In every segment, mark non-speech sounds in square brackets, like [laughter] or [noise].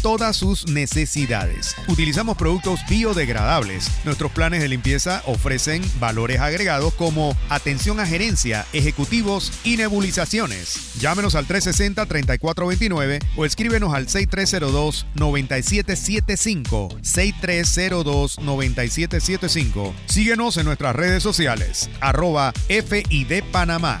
todas sus necesidades. Utilizamos productos biodegradables. Nuestros planes de limpieza ofrecen valores agregados como atención a gerencia, ejecutivos y nebulizaciones. Llámenos al 360-3429 o escríbenos al 6302-9775. 6302-9775. Síguenos en nuestras redes sociales. Arroba FID Panamá.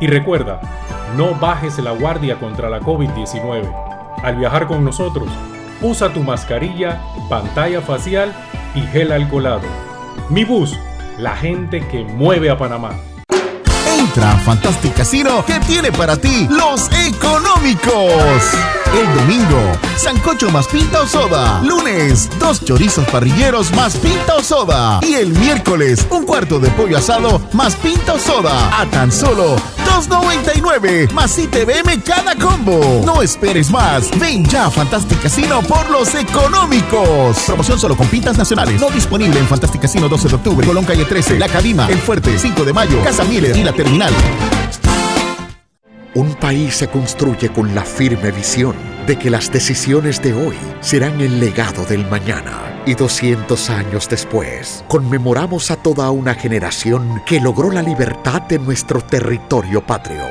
Y recuerda, no bajes la guardia contra la COVID-19. Al viajar con nosotros, usa tu mascarilla, pantalla facial y gel alcoholado. Mi bus, la gente que mueve a Panamá. Entra a Fantastic Casino que tiene para ti los económicos. El domingo, sancocho más pinta o soda. Lunes, dos chorizos parrilleros más pinta o soda. Y el miércoles, un cuarto de pollo asado más pinta o soda. A tan solo 2.99 más ITVM cada combo. No esperes más. Ven ya a Fantastic Casino por los económicos. Promoción solo con pintas nacionales. No disponible en Fantastic Casino 12 de octubre, Colón Calle 13, La Cadima, El Fuerte, 5 de mayo, Casa Miller y La Terminal. Un país se construye con la firme visión de que las decisiones de hoy serán el legado del mañana. Y 200 años después, conmemoramos a toda una generación que logró la libertad de nuestro territorio patrio.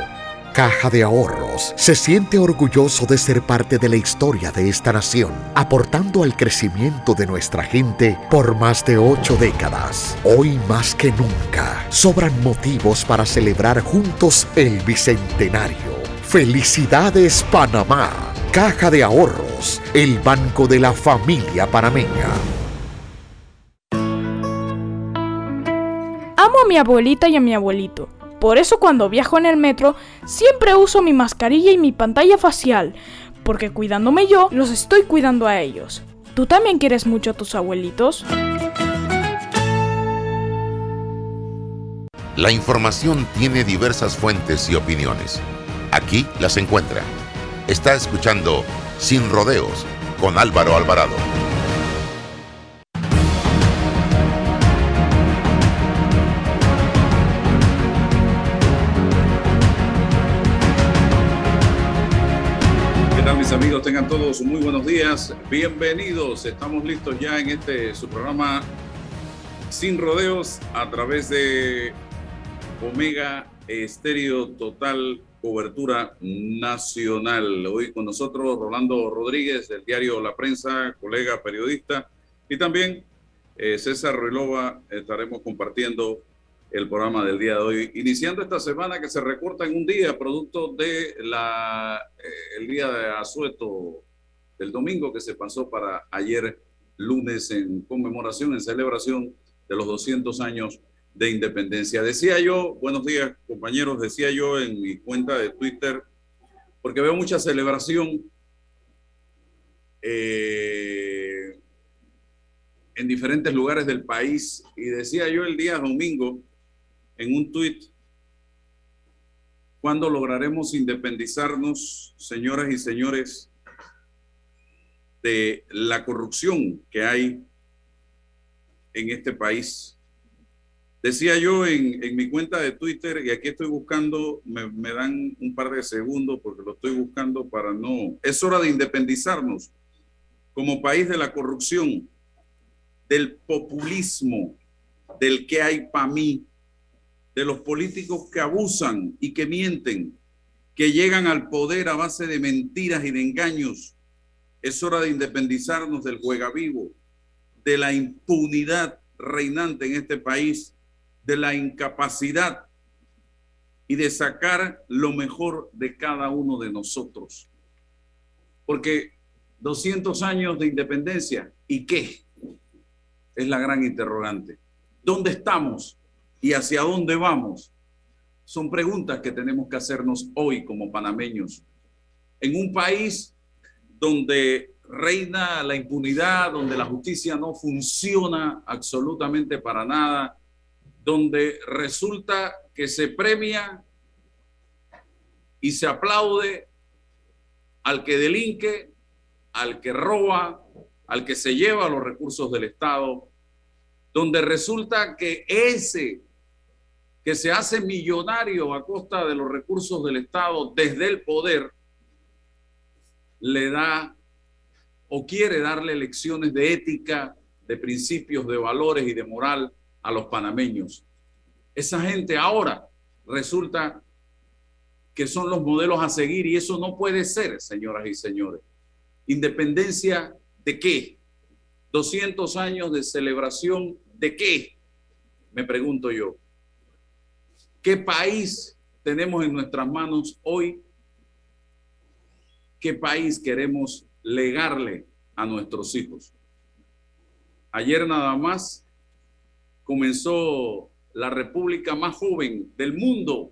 Caja de Ahorros se siente orgulloso de ser parte de la historia de esta nación, aportando al crecimiento de nuestra gente por más de ocho décadas. Hoy más que nunca, sobran motivos para celebrar juntos el Bicentenario. Felicidades Panamá, Caja de Ahorros, el banco de la familia panameña. Amo a mi abuelita y a mi abuelito por eso cuando viajo en el metro siempre uso mi mascarilla y mi pantalla facial, porque cuidándome yo, los estoy cuidando a ellos. ¿Tú también quieres mucho a tus abuelitos? La información tiene diversas fuentes y opiniones. Aquí las encuentra. Está escuchando Sin Rodeos con Álvaro Alvarado. amigos? Tengan todos muy buenos días. Bienvenidos. Estamos listos ya en este su programa Sin Rodeos a través de Omega Estéreo Total Cobertura Nacional. Hoy con nosotros Rolando Rodríguez del diario La Prensa, colega periodista, y también eh, César Relova. Estaremos compartiendo el programa del día de hoy, iniciando esta semana que se recorta en un día, producto de la eh, el día de asueto del domingo que se pasó para ayer lunes en conmemoración, en celebración de los 200 años de independencia. Decía yo, buenos días compañeros, decía yo en mi cuenta de Twitter, porque veo mucha celebración eh, en diferentes lugares del país, y decía yo el día domingo, en un tuit, ¿cuándo lograremos independizarnos, señoras y señores, de la corrupción que hay en este país? Decía yo en, mi cuenta de Twitter, y aquí estoy buscando, me, me, dan un par de segundos porque lo estoy buscando para no... Es hora de independizarnos como país de la corrupción, del populismo, del que hay para mí, de los políticos que abusan y que mienten, que llegan al poder a base de mentiras y de engaños. Es hora de independizarnos del juega vivo, de la impunidad reinante en este país de la incapacidad y de sacar lo mejor de cada uno de nosotros. Porque 200 años de independencia, ¿y qué? Es la gran interrogante. ¿Dónde estamos y hacia dónde vamos? Son preguntas que tenemos que hacernos hoy como panameños. En un país donde reina la impunidad, donde la justicia no funciona absolutamente para nada, donde resulta que se premia y se aplaude al que delinque, al que roba, al que se lleva los recursos del Estado, donde resulta que ese que se hace millonario a costa de los recursos del Estado desde el poder, le da o quiere darle lecciones de ética, de principios, de valores y de moral a los panameños. Esa gente ahora resulta que son los modelos a seguir y eso no puede ser, señoras y señores. Independencia de qué? 200 años de celebración de qué? Me pregunto yo. ¿Qué país tenemos en nuestras manos hoy? ¿Qué país queremos legarle a nuestros hijos? Ayer nada más comenzó la república más joven del mundo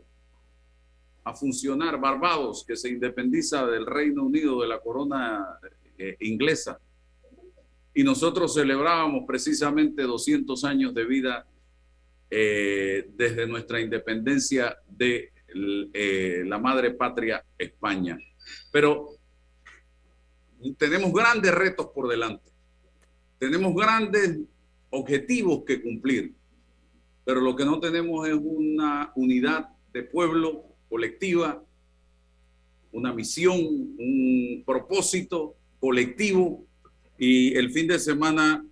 a funcionar, Barbados, que se independiza del Reino Unido, de la corona eh, inglesa. Y nosotros celebrábamos precisamente 200 años de vida eh, desde nuestra independencia de eh, la madre patria España. Pero tenemos grandes retos por delante. Tenemos grandes objetivos que cumplir, pero lo que no tenemos es una unidad de pueblo colectiva, una misión, un propósito colectivo. Y el fin de semana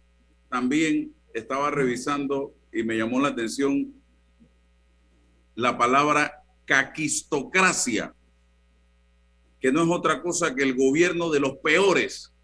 también estaba revisando y me llamó la atención la palabra caquistocracia, que no es otra cosa que el gobierno de los peores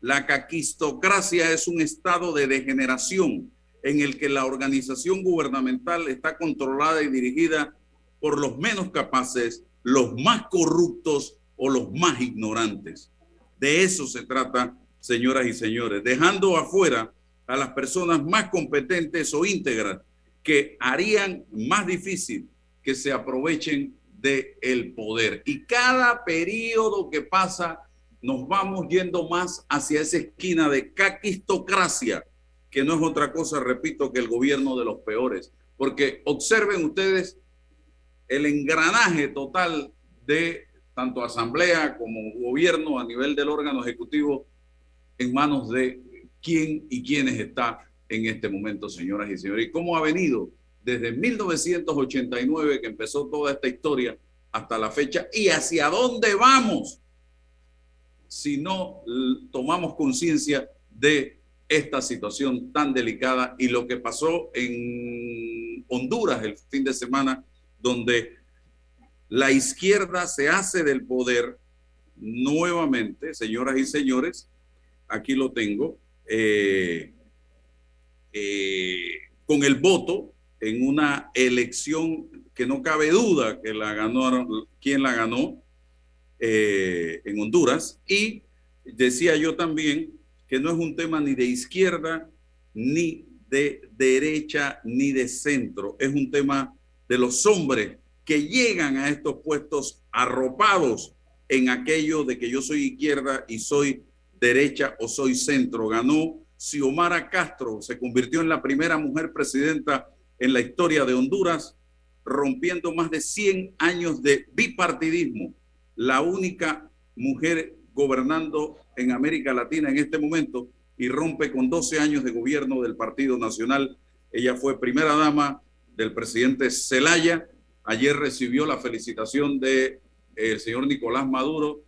la caquistocracia es un estado de degeneración en el que la organización gubernamental está controlada y dirigida por los menos capaces, los más corruptos o los más ignorantes. De eso se trata, señoras y señores, dejando afuera a las personas más competentes o íntegras que harían más difícil que se aprovechen del el poder. Y cada periodo que pasa nos vamos yendo más hacia esa esquina de caquistocracia, que no es otra cosa, repito, que el gobierno de los peores. Porque observen ustedes el engranaje total de tanto asamblea como gobierno a nivel del órgano ejecutivo en manos de quién y quiénes está en este momento, señoras y señores. Y cómo ha venido desde 1989 que empezó toda esta historia hasta la fecha y hacia dónde vamos si no tomamos conciencia de esta situación tan delicada y lo que pasó en Honduras el fin de semana, donde la izquierda se hace del poder nuevamente, señoras y señores, aquí lo tengo, eh, eh, con el voto en una elección que no cabe duda que la ganó, quién la ganó, eh, en Honduras. Y decía yo también que no es un tema ni de izquierda, ni de derecha, ni de centro. Es un tema de los hombres que llegan a estos puestos arropados en aquello de que yo soy izquierda y soy derecha o soy centro. Ganó Xiomara Castro, se convirtió en la primera mujer presidenta en la historia de Honduras, rompiendo más de 100 años de bipartidismo la única mujer gobernando en América Latina en este momento y rompe con 12 años de gobierno del Partido Nacional Ella fue primera dama del presidente Zelaya. Ayer recibió la felicitación del de, señor Nicolás Maduro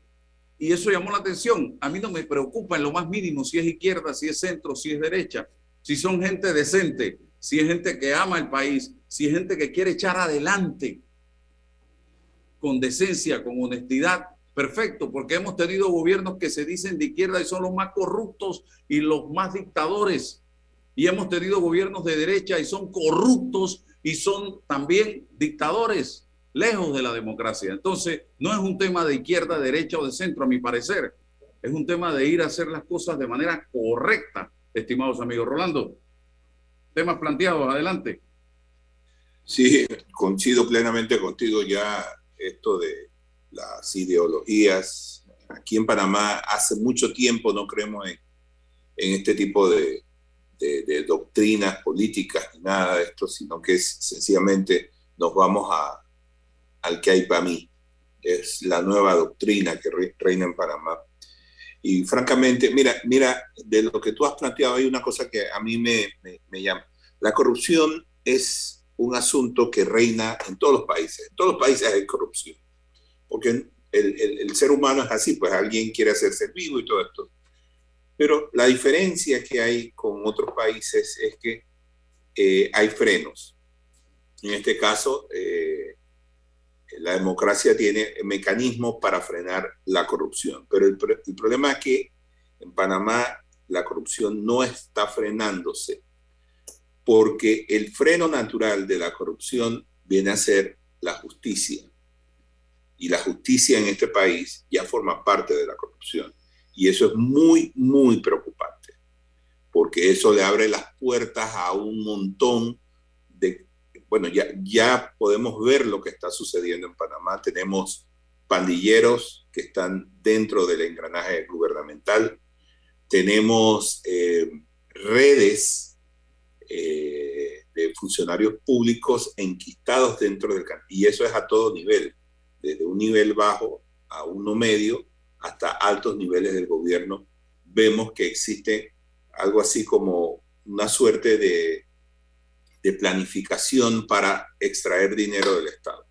y eso llamó la atención. A mí no me preocupa en lo más mínimo si es izquierda, si es centro, si es derecha, si son gente decente, si es gente que ama el país, si es gente que quiere echar adelante con decencia, con honestidad, perfecto, porque hemos tenido gobiernos que se dicen de izquierda y son los más corruptos y los más dictadores. Y hemos tenido gobiernos de derecha y son corruptos y son también dictadores, lejos de la democracia. Entonces, no es un tema de izquierda, derecha o de centro, a mi parecer. Es un tema de ir a hacer las cosas de manera correcta, estimados amigos. Rolando, temas planteados, adelante. Sí, coincido plenamente contigo ya esto de las ideologías. Aquí en Panamá hace mucho tiempo no creemos en, en este tipo de, de, doctrinas políticas ni nada de esto, sino que es sencillamente nos vamos a, al que hay para mí. Es la nueva doctrina que reina en Panamá. Y francamente, mira, mira, de lo que tú has planteado hay una cosa que a mí me, me, llama. La corrupción es un asunto que reina en todos los países. En todos los países hay corrupción. Porque el, el, ser humano es así, pues alguien quiere hacerse vivo y todo esto. Pero la diferencia que hay con otros países es que eh, hay frenos. En este caso, eh, la democracia tiene mecanismos para frenar la corrupción. Pero el, el, problema es que en Panamá la corrupción no está frenándose porque el freno natural de la corrupción viene a ser la justicia. Y la justicia en este país ya forma parte de la corrupción. Y eso es muy, muy preocupante, porque eso le abre las puertas a un montón de, bueno, ya, ya podemos ver lo que está sucediendo en Panamá. Tenemos pandilleros que están dentro del engranaje gubernamental. Tenemos eh, redes eh, de funcionarios públicos enquistados dentro del y eso es a todo nivel, desde un nivel bajo a uno medio hasta altos niveles del gobierno, vemos que existe algo así como una suerte de, de planificación para extraer dinero del Estado.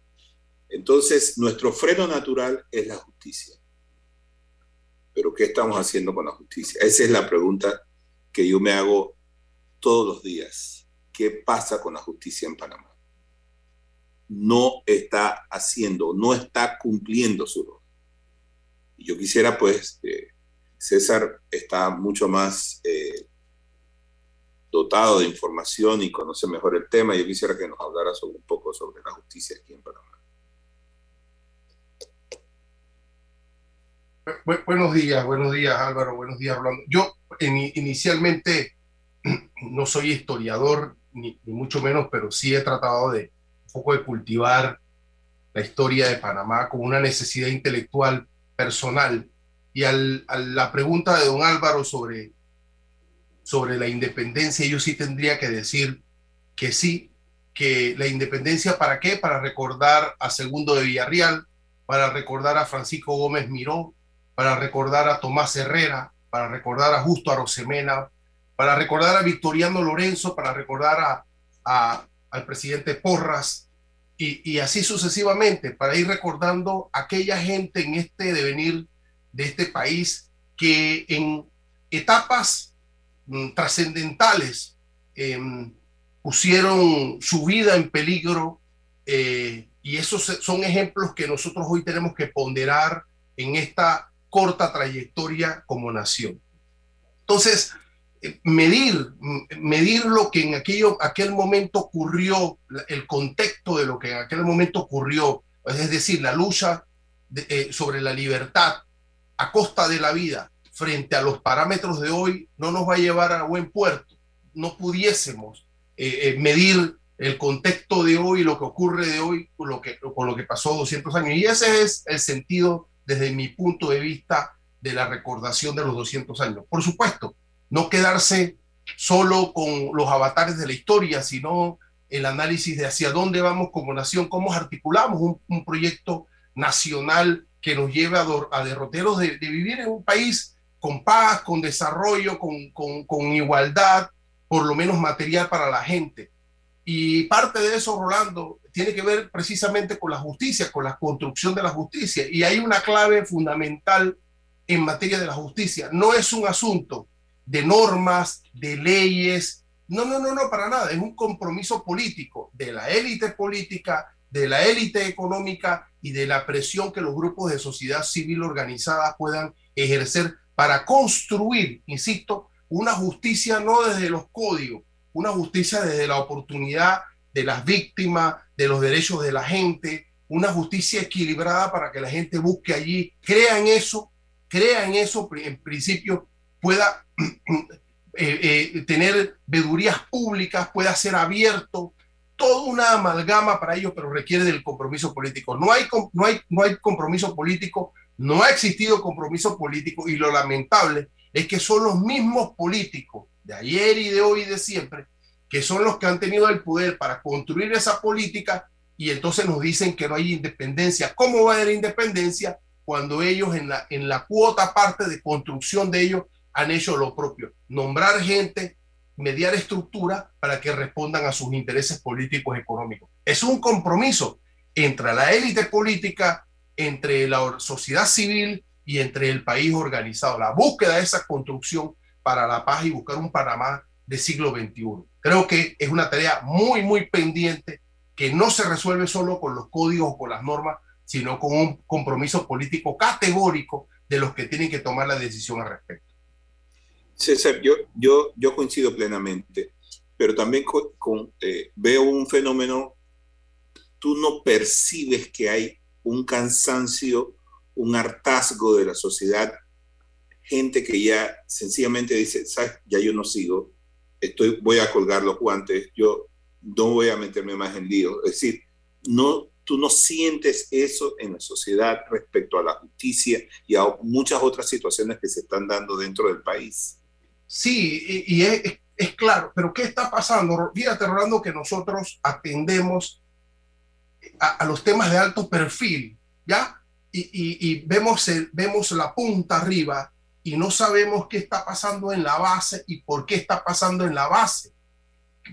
Entonces, nuestro freno natural es la justicia. Pero ¿qué estamos haciendo con la justicia? Esa es la pregunta que yo me hago todos los días. ¿Qué pasa con la justicia en Panamá? No está haciendo, no está cumpliendo su rol. Y yo quisiera, pues, eh, César está mucho más eh, dotado de información y conoce mejor el tema. Yo quisiera que nos hablara un poco sobre la justicia aquí en Panamá. buenos días, buenos días Álvaro, buenos días Orlando. Yo inicialmente no soy historiador, ni, mucho menos, pero sí he tratado de un poco de cultivar la historia de Panamá como una necesidad intelectual personal y a la pregunta de don Álvaro sobre, sobre la independencia, yo sí tendría que decir que sí, que la independencia para qué? Para recordar a Segundo de Villarreal, para recordar a Francisco Gómez Miró, para recordar a Tomás Herrera, para recordar a Justo Arosemena, para recordar a Victoriano Lorenzo, para recordar a, al presidente Porras, y, así sucesivamente, para ir recordando aquella gente en este devenir de este país que en etapas mm, trascendentales em, pusieron su vida en peligro eh, y esos son ejemplos que nosotros hoy tenemos que ponderar en esta corta trayectoria como nación. Entonces, medir, medir lo que en aquello, aquel momento ocurrió, el contexto de lo que en aquel momento ocurrió, es decir, la lucha eh, sobre la libertad a costa de la vida frente a los parámetros de hoy no nos va a llevar a buen puerto. No pudiésemos eh, eh, medir el contexto de hoy, lo que ocurre de hoy, con lo que, con lo que pasó 200 años. Y ese es el sentido, desde mi punto de vista, de la recordación de los 200 años. Por supuesto, no quedarse solo con los avatares de la historia, sino el análisis de hacia dónde vamos como nación, cómo articulamos un, proyecto nacional que nos lleve a, derroteros de, vivir en un país con paz, con desarrollo, con, igualdad, por lo menos material para la gente. Y parte de eso, Rolando, tiene que ver precisamente con la justicia, con la construcción de la justicia. Y hay una clave fundamental en materia de la justicia. No es un asunto de normas, de leyes. No, no, no, no, para nada. Es un compromiso político de la élite política, de la élite económica y de la presión que los grupos de sociedad civil organizada puedan ejercer para construir, insisto, una justicia no desde los códigos, una justicia desde la oportunidad de las víctimas, de los derechos de la gente, una justicia equilibrada para que la gente busque allí, crea en eso, crea en eso, en principio pueda eh, eh, tener vedurías públicas, pueda ser abierto, toda una amalgama para ello, pero requiere del compromiso político. No hay, no hay, no hay compromiso político, no ha existido compromiso político y lo lamentable es que son los mismos políticos de ayer y de hoy y de siempre que son los que han tenido el poder para construir esa política y entonces nos dicen que no hay independencia. ¿Cómo va a haber independencia cuando ellos en la, en la cuota parte de construcción de ellos han hecho lo propio? Nombrar gente, mediar estructura para que respondan a sus intereses políticos y económicos. Es un compromiso entre la élite política, entre la sociedad civil y entre el país organizado. La búsqueda de esa construcción para la paz y buscar un Panamá del siglo XXI. Creo que es una tarea muy, muy pendiente que no se resuelve solo con los códigos o con las normas, sino con un compromiso político categórico de los que tienen que tomar la decisión al respecto. César, yo, yo, yo coincido plenamente, pero también con, eh, veo un fenómeno, tú no percibes que hay un cansancio, un hartazgo de la sociedad, gente que ya sencillamente dice, ¿sabes? Ya yo no sigo, estoy, voy a colgar los guantes, yo no voy a meterme más en lío. Es decir, no, tú no sientes eso en la sociedad respecto a la justicia y a muchas otras situaciones que se están dando dentro del país. Sí, y, es, claro, pero ¿qué está pasando? Fíjate, Rolando, que nosotros atendemos a, los temas de alto perfil, ¿ya? Y, vemos, vemos la punta arriba y no sabemos qué está pasando en la base y por qué está pasando en la base.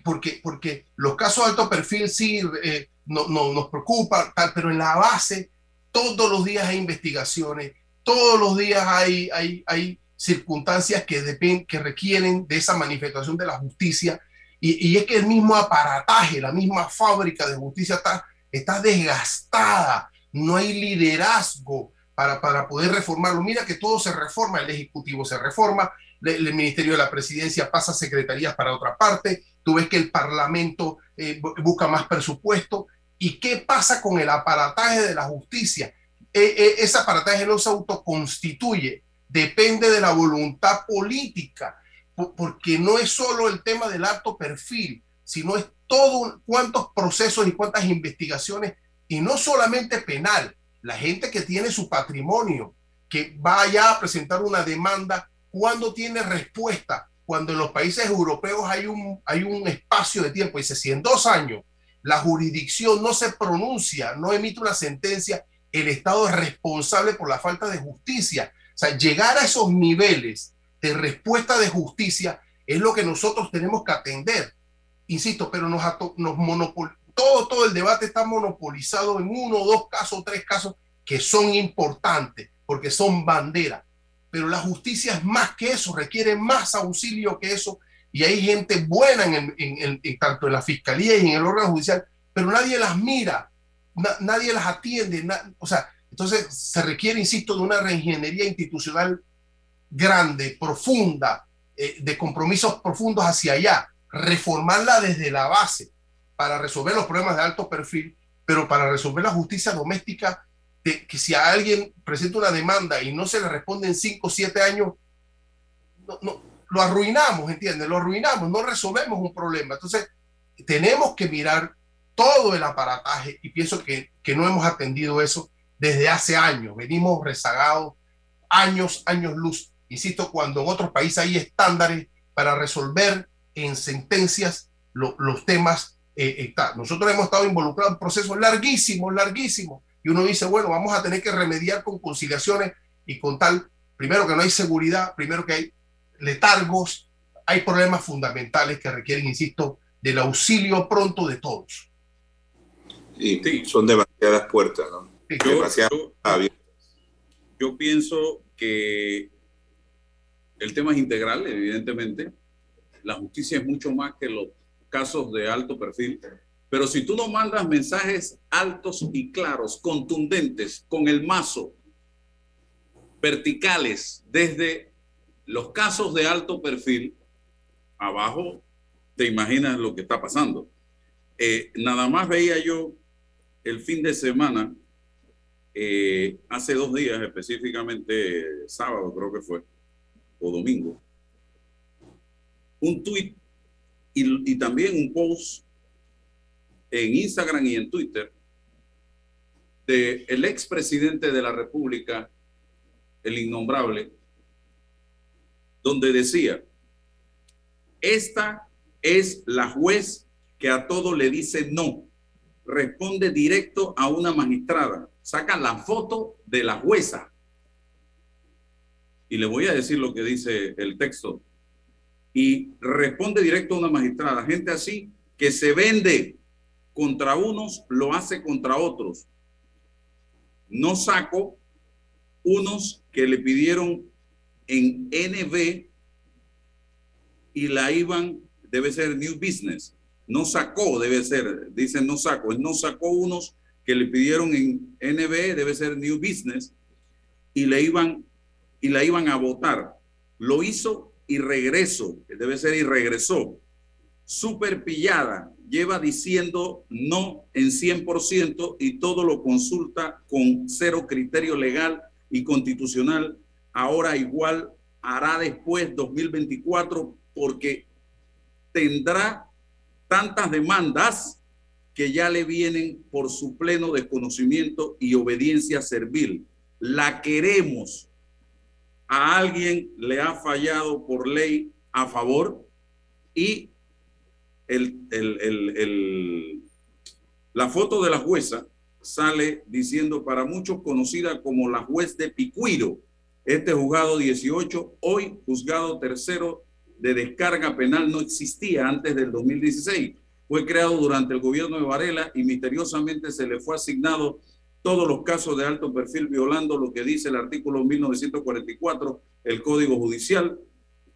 Porque, porque los casos de alto perfil sí eh, no, nos preocupan, pero en la base todos los días hay investigaciones, todos los días hay, hay circunstancias que, dependen, que requieren de esa manifestación de la justicia. Y, y, es que el mismo aparataje, la misma fábrica de justicia está, está desgastada, no hay liderazgo para, para poder reformarlo. Mira que todo se reforma, el Ejecutivo se reforma, el, Ministerio de la Presidencia pasa secretarías para otra parte, tú ves que el Parlamento eh, busca más presupuesto. ¿Y qué pasa con el aparataje de la justicia? E, e, ese aparataje no se autoconstituye, depende de la voluntad política, porque no es solo el tema del alto perfil, sino es todo cuántos procesos y cuántas investigaciones, y no solamente penal, la gente que tiene su patrimonio, que vaya a presentar una demanda, cuando tiene respuesta? Cuando en los países europeos hay un, hay un espacio de tiempo, dice, si en dos años la jurisdicción no se pronuncia, no emite una sentencia, el Estado es responsable por la falta de justicia. O sea, llegar a esos niveles de respuesta de justicia es lo que nosotros tenemos que atender. Insisto, pero nos, nos monopol todo, todo el debate está monopolizado en uno, dos casos, tres casos que son importantes porque son bandera. Pero la justicia es más que eso, requiere más auxilio que eso. Y hay gente buena en, en, tanto en la fiscalía y en el órgano judicial, pero nadie las mira, nadie las atiende. o sea, entonces se requiere, insisto, de una reingeniería institucional grande, profunda, eh, de compromisos profundos hacia allá, reformarla desde la base para resolver los problemas de alto perfil, pero para resolver la justicia doméstica, de, que si a alguien presenta una demanda y no se le responde en 5 o 7 años, no, lo arruinamos, ¿entiendes? Lo arruinamos, no resolvemos un problema. Entonces, tenemos que mirar todo el aparataje y pienso que, que no hemos atendido eso desde hace años. Venimos rezagados años, años luz. Insisto, cuando en otros países hay estándares para resolver en sentencias los temas, eh, eh nosotros hemos estado involucrados en procesos larguísimos, larguísimos. Y uno dice, bueno, vamos a tener que remediar con conciliaciones y con tal, primero que no hay seguridad, primero que hay letargos, hay problemas fundamentales que requieren, insisto, del auxilio pronto de todos. Sí, son demasiadas puertas, ¿no? [laughs] yo pienso que el tema es integral, evidentemente. La justicia es mucho más que los casos de alto perfil. Pero si tú no mandas mensajes altos y claros, contundentes, con el mazo, verticales, desde los casos de alto perfil, abajo, te imaginas lo que está pasando. Eh, nada más veía yo el fin de semana eh, hace dos días, específicamente sábado creo que fue, o domingo, un tweet y, también un post en Instagram y en Twitter de el expresidente de la República, el innombrable, donde decía, esta es la juez que a todo le dice no, responde directo a una magistrada sacan la foto de la jueza. Y le voy a decir lo que dice el texto. Y responde directo a una magistrada. Gente así que se vende contra unos, lo hace contra otros. No saco unos que le pidieron en NB y la iban, debe ser New Business. No sacó, debe ser, dicen no saco, no sacó unos que le pidieron en NB, debe ser New Business, y le iban y la iban a votar. Lo hizo y regreso, debe ser y regresó. Super pillada, lleva diciendo no en 100% y todo lo consulta con cero criterio legal y constitucional. Ahora igual hará después 2024 porque tendrá tantas demandas que ya le vienen por su pleno desconocimiento y obediencia servil. La queremos. A alguien le ha fallado por ley a favor y el, la foto de la jueza sale diciendo para muchos conocida como la juez de Picuiro. Este juzgado 18, hoy juzgado tercero de descarga penal, no existía antes del 2016 fue creado durante el gobierno de Varela y misteriosamente se le fue asignado todos los casos de alto perfil violando lo que dice el artículo 1944 el Código Judicial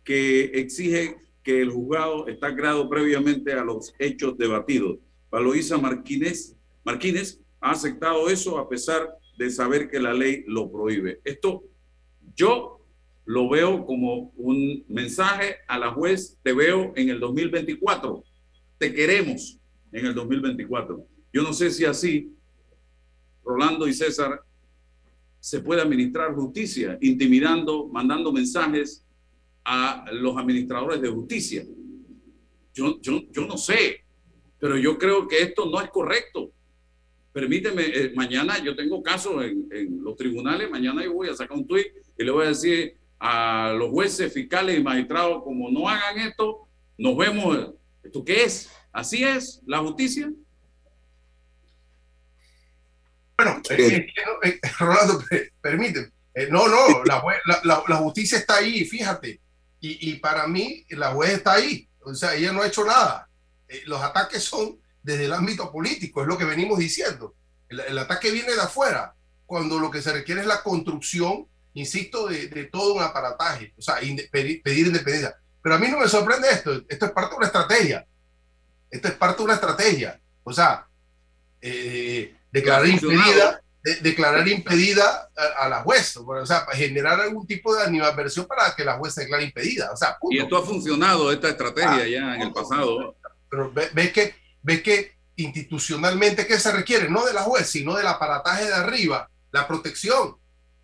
que exige que el juzgado está creado previamente a los hechos debatidos. Valoisa Martínez, ha aceptado eso a pesar de saber que la ley lo prohíbe. Esto yo lo veo como un mensaje a la juez, te veo en el 2024 te queremos en el 2024. Yo no sé si así, Rolando y César, se puede administrar justicia, intimidando, mandando mensajes a los administradores de justicia. Yo, yo, yo no sé, pero yo creo que esto no es correcto. Permíteme, eh, mañana yo tengo casos en, en, los tribunales, mañana yo voy a sacar un tuit y le voy a decir a los jueces, fiscales y magistrados, como no hagan esto, nos vemos ¿Esto qué es? ¿Así es la justicia? Bueno, eh, eh, [laughs] Rolando, permíteme. Eh, no, no, la, la, la, justicia está ahí, fíjate. Y, y, para mí, la juez está ahí. O sea, ella no ha hecho nada. los ataques son desde el ámbito político, es lo que venimos diciendo. El, el, ataque viene de afuera, cuando lo que se requiere es la construcción, insisto, de, de todo un aparataje, o sea, pedir, pedir independencia. Pero a mí no me sorprende esto. Esto es parte de una estrategia. Esto es parte de una estrategia. O sea, eh, declarar impedida, declarar impedida a, la juez. O sea, para generar algún tipo de animadversión para que la juez se declare impedida. O sea, Y esto ha funcionado, esta estrategia ah, ya en el pasado. Pero ves que, ves que institucionalmente, ¿qué se requiere? No de la juez, sino del aparataje de arriba, la protección.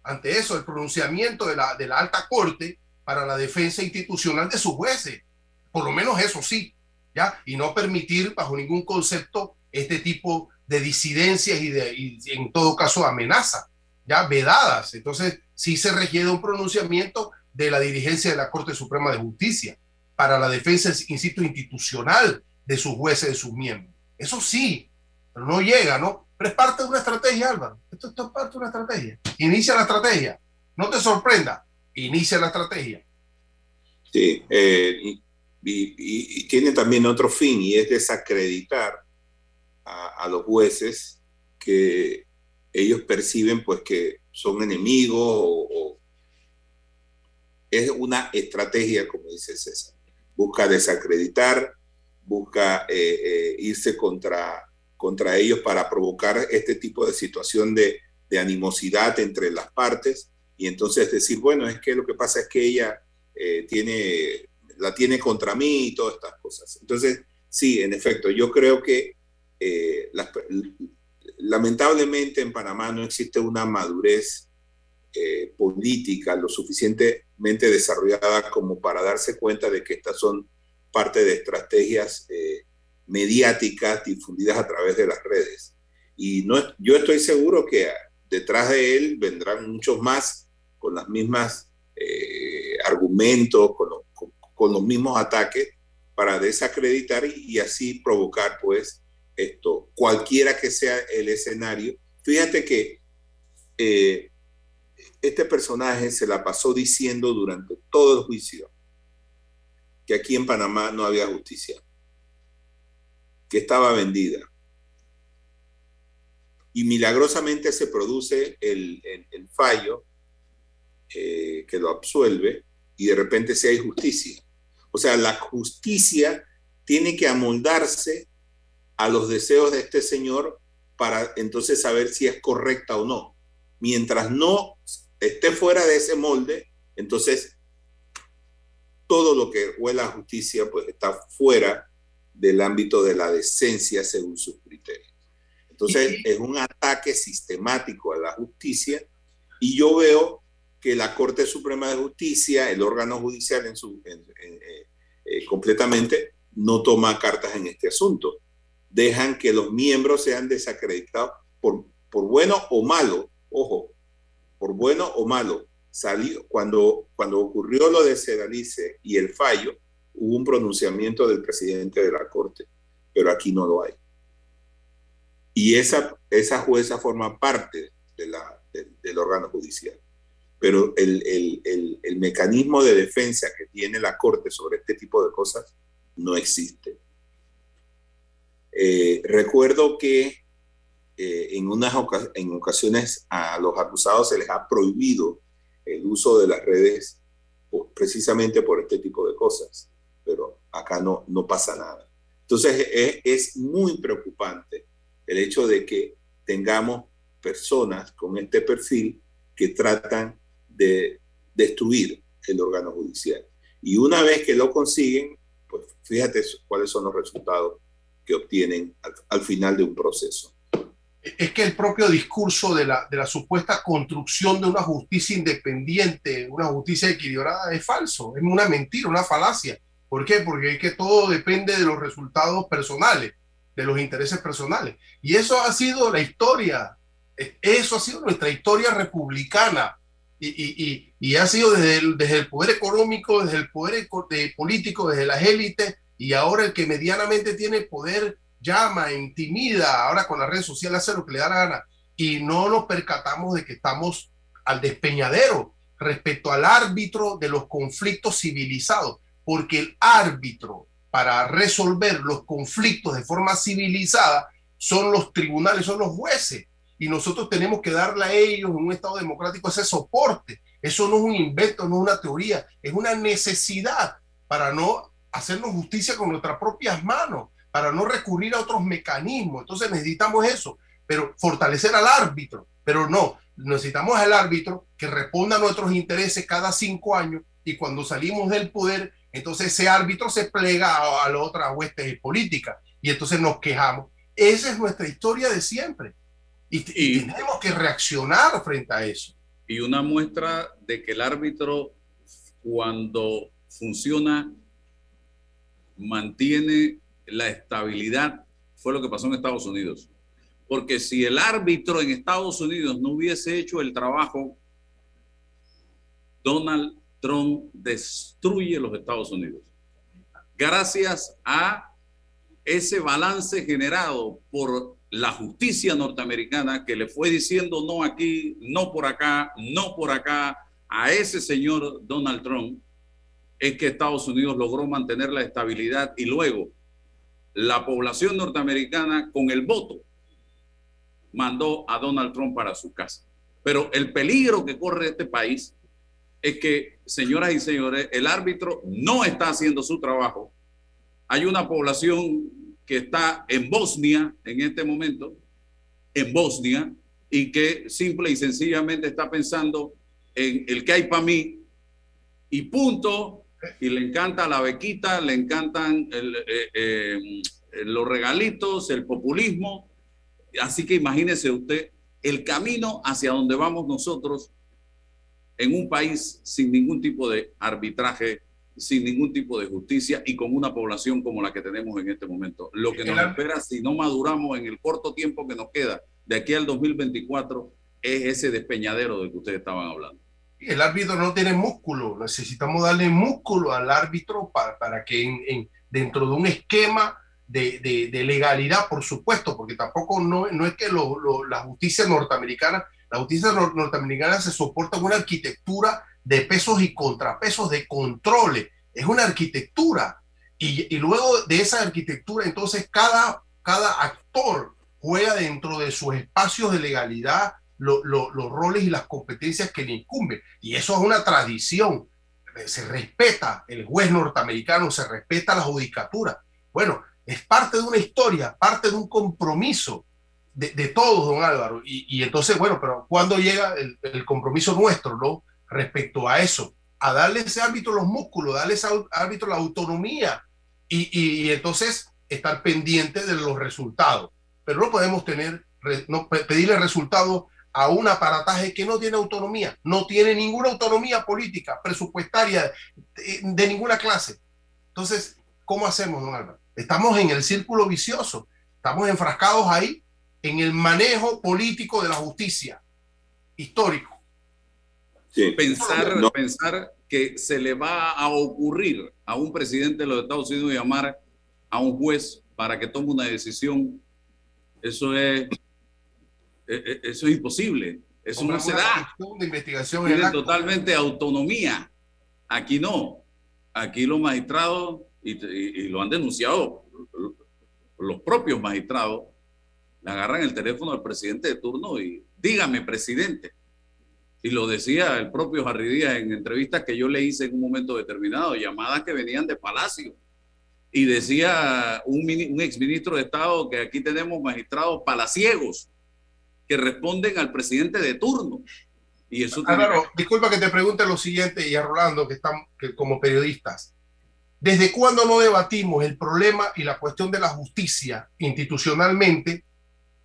Ante eso, el pronunciamiento de la, de la alta corte para la defensa institucional de sus jueces. Por lo menos eso sí, ¿ya? Y no permitir bajo ningún concepto este tipo de disidencias y, de, en todo caso amenaza, ya vedadas. Entonces, sí se requiere un pronunciamiento de la dirigencia de la Corte Suprema de Justicia para la defensa, insisto, institucional de sus jueces, de sus miembros. Eso sí, pero no llega, ¿no? Pero es parte de una estrategia, Álvaro. Esto, esto es parte de una estrategia. Inicia la estrategia. No te sorprenda, inicia la estrategia. Sí, eh, y, tiene también otro fin y es desacreditar a, los jueces que ellos perciben pues que son enemigos o, es una estrategia, como dice César. Busca desacreditar, busca eh, eh, irse contra, contra ellos para provocar este tipo de situación de, animosidad entre las partes y entonces decir, bueno, es que lo que pasa es que ella eh, tiene, la tiene contra mí y todas estas cosas. Entonces, sí, en efecto, yo creo que eh, lamentablemente en Panamá no existe una madurez eh, política lo suficientemente desarrollada como para darse cuenta de que estas son parte de estrategias mediáticas difundidas a través de las redes. Y no, yo estoy seguro que detrás de él vendrán muchos más con las mismas eh, argumentos, con, con, los mismos ataques para desacreditar y, así provocar pues esto, cualquiera que sea el escenario. Fíjate que eh, este personaje se la pasó diciendo durante todo el juicio que aquí en Panamá no había justicia, que estaba vendida, y milagrosamente se produce el, fallo eh, que lo absuelve y de repente se hay justicia. O sea, la justicia tiene que amoldarse a los deseos de este señor para entonces saber si es correcta o no. Mientras no esté fuera de ese molde, entonces todo lo que huela a justicia pues está fuera del ámbito de la decencia según sus criterios. Entonces, es un ataque sistemático a la justicia y yo veo que la Corte Suprema de Justicia, el órgano judicial en su, eh, eh, completamente, no toma cartas en este asunto. Dejan que los miembros sean desacreditados por, por bueno o malo, ojo, por bueno o malo. Salió, cuando, cuando ocurrió lo de Sedalice y el fallo, hubo un pronunciamiento del presidente de la Corte, pero aquí no lo hay. Y esa, esa jueza forma parte del órgano judicial. Pero el, el, el, mecanismo de defensa que tiene la Corte sobre este tipo de cosas no existe. Eh, recuerdo que eh, en, unas en ocasiones a los acusados se les ha prohibido el uso de las redes precisamente por este tipo de cosas, pero acá no, no pasa nada. Entonces es, es muy preocupante el hecho de que tengamos personas con este perfil que tratan de destruir el órgano judicial. Y una vez que lo consiguen, pues fíjate cuáles son los resultados que obtienen al, final de un proceso. Es que el propio discurso de la, de la supuesta construcción de una justicia independiente, una justicia equilibrada, es falso, es una mentira, una falacia. ¿Por qué? Porque es que todo depende de los resultados personales de los intereses personales. Y eso ha sido la historia, eso ha sido nuestra historia republicana. Y, y, y, ha sido desde el, desde el, poder económico, desde el poder político, desde las élites, y ahora el que medianamente tiene poder llama, intimida, ahora con las redes sociales hace lo que le da la gana, y no nos percatamos de que estamos al despeñadero respecto al árbitro de los conflictos civilizados, porque el árbitro para resolver los conflictos de forma civilizada son los tribunales, son los jueces. Y nosotros tenemos que darle a ellos en un Estado democrático ese soporte. Eso no es un invento, no es una teoría, es una necesidad para no hacernos justicia con nuestras propias manos, para no recurrir a otros mecanismos. Entonces necesitamos eso, pero fortalecer al árbitro, pero no, necesitamos al árbitro que responda a nuestros intereses cada cinco años y cuando salimos del poder entonces ese árbitro se plega a, la otra huestes política y entonces nos quejamos. Esa es nuestra historia de siempre. Y, tenemos que reaccionar frente a eso. Y una muestra de que el árbitro, cuando funciona, mantiene la estabilidad, fue lo que pasó en Estados Unidos. Porque si el árbitro en Estados Unidos no hubiese hecho el trabajo, Donald Destruye los Estados Unidos. Gracias a ese balance generado por la justicia norteamericana que le fue diciendo no aquí, no por acá, no por acá a ese señor Donald Trump, es que Estados Unidos logró mantener la estabilidad y luego la población norteamericana con el voto mandó a Donald Trump para su casa. Pero el peligro que corre este país es que, señoras y señores, el árbitro no está haciendo su trabajo. Hay una población que está en Bosnia en este momento, en Bosnia, y que simple y sencillamente está pensando en el que hay para mí y punto, y le encanta la bequita, le encantan eh, eh, los regalitos, el populismo. Así que imagínese usted el camino hacia donde vamos nosotros en un país sin ningún tipo de arbitraje, sin ningún tipo de justicia y con una población como la que tenemos en este momento. Lo que nos espera si no maduramos en el corto tiempo que nos queda de aquí al 2024 es ese despeñadero del que ustedes estaban hablando. El árbitro no tiene músculo, necesitamos darle músculo al árbitro para, para que en, dentro de un esquema de, de, legalidad, por supuesto, porque tampoco no, no es que la justicia norteamericana, la justicia norteamericana se soporta una arquitectura de pesos y contrapesos, de controles, es una arquitectura. Y, y luego de esa arquitectura, entonces cada, cada actor juega dentro de sus espacios de legalidad los roles y las competencias que le incumben. Y eso es una tradición. Se respeta el juez norteamericano, se respeta la judicatura. Bueno, es parte de una historia, parte de un compromiso de, de todos, don Álvaro. Y, y, entonces, bueno, pero ¿cuándo llega el, compromiso nuestro, no? Respecto a eso, a darle ese árbitro los músculos, darle ese árbitro la autonomía y, y, entonces estar pendiente de los resultados pero no podemos tener, no, pedirle resultados a un aparataje que no tiene autonomía, no tiene ninguna autonomía política, presupuestaria, de, ninguna clase. Entonces, ¿cómo hacemos, don Álvaro? Estamos en el círculo vicioso, estamos enfrascados ahí en el manejo político de la justicia histórico. Pensar, pensar que se le va a ocurrir a un presidente de los Estados Unidos llamar a un juez para que tome una decisión eso es, e, e, eso es imposible. Eso no se da. De investigación totalmente autonomía. Aquí no. Aquí los magistrados, y, lo han denunciado los propios magistrados, le agarran el teléfono al presidente de turno y dígame, presidente. Y lo decía el propio Harry Díaz en entrevistas que yo le hice en un momento determinado, llamadas que venían de Palacio y decía un, un exministro de Estado que aquí tenemos magistrados palaciegos que responden al presidente de turno. Y eso Álvaro, disculpa que te pregunte lo siguiente y a Rolando, que están que como periodistas. ¿Desde cuándo no debatimos el problema y la cuestión de la justicia institucionalmente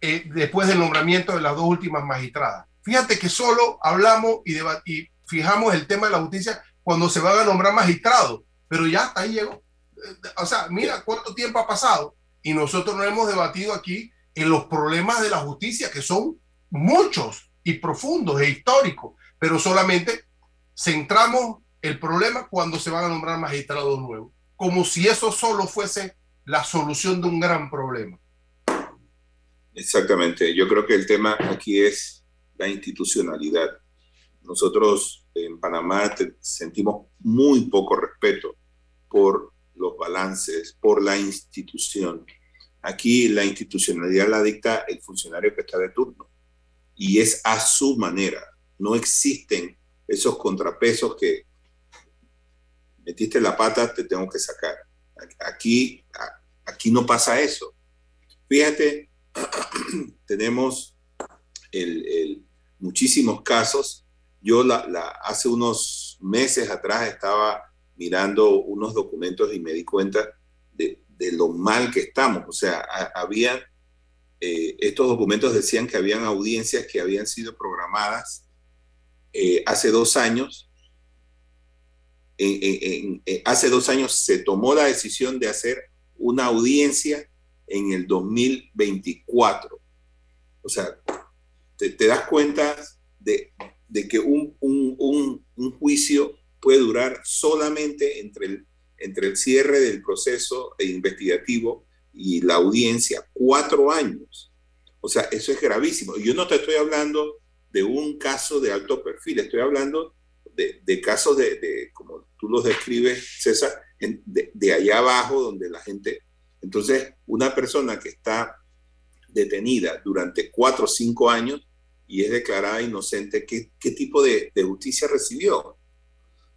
eh, después del nombramiento de las dos últimas magistradas? Fíjate que solo hablamos y, y fijamos el tema de la justicia cuando se van a nombrar magistrados, pero ya hasta ahí llegó o sea, mira cuánto tiempo ha pasado y nosotros no hemos debatido aquí en los problemas de la justicia, que son muchos y profundos e históricos, pero solamente centramos el problema cuando se van a nombrar magistrados nuevos, como si eso solo fuese la solución de un gran problema. Exactamente, yo creo que el tema aquí es la institucionalidad. Nosotros en Panamá sentimos muy poco respeto por los balances por la institución. Aquí la institucionalidad la dicta el funcionario que está de turno y es a su manera. No existen esos contrapesos que metiste la pata, te tengo que sacar. Aquí, aquí no pasa eso. Fíjate, [clears throat] tenemos el, muchísimos casos. Yo hace unos meses atrás estaba mirando unos documentos y me di cuenta de, lo mal que estamos. O sea, había, eh, estos documentos decían que habían audiencias que habían sido programadas eh, hace dos años. hace dos años se tomó la decisión de hacer una audiencia en el 2024. O sea, te, das cuenta de, que un, un, un juicio puede durar solamente entre el, entre el cierre del proceso investigativo y la audiencia cuatro años. O sea, eso es gravísimo. Yo no te estoy hablando de un caso de alto perfil, estoy hablando de, casos de, como tú los describes, César, de, de allá abajo donde la gente... Entonces, una persona que está detenida durante cuatro o cinco años y es declarada inocente, ¿qué, qué tipo de, justicia recibió?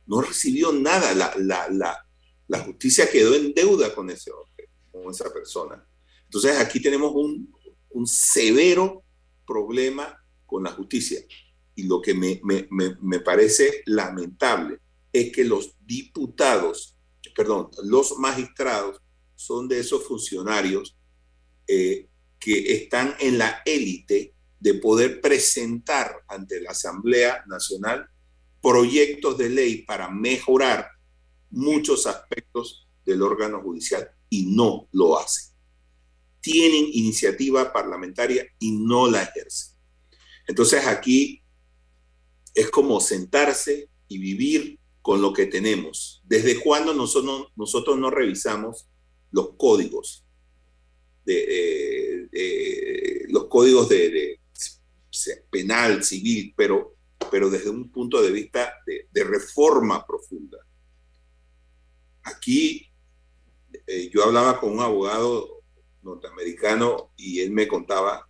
No recibió nada. La, la, la, la, justicia quedó en deuda con ese hombre, con esa persona. Entonces aquí tenemos un, un severo problema con la justicia. Y lo que me, me, me, parece lamentable es que los diputados, perdón, los magistrados son de esos funcionarios eh, que están en la élite de poder presentar ante la Asamblea Nacional proyectos de ley para mejorar muchos aspectos del órgano judicial y no lo hacen. Tienen iniciativa parlamentaria y no la ejercen. Entonces aquí es como sentarse y vivir con lo que tenemos. ¿Desde cuándo nosotros, nosotros no revisamos los códigos de, los códigos de, penal, civil, pero, pero desde un punto de vista de, reforma profunda. Aquí eh, yo hablaba con un abogado norteamericano y él me contaba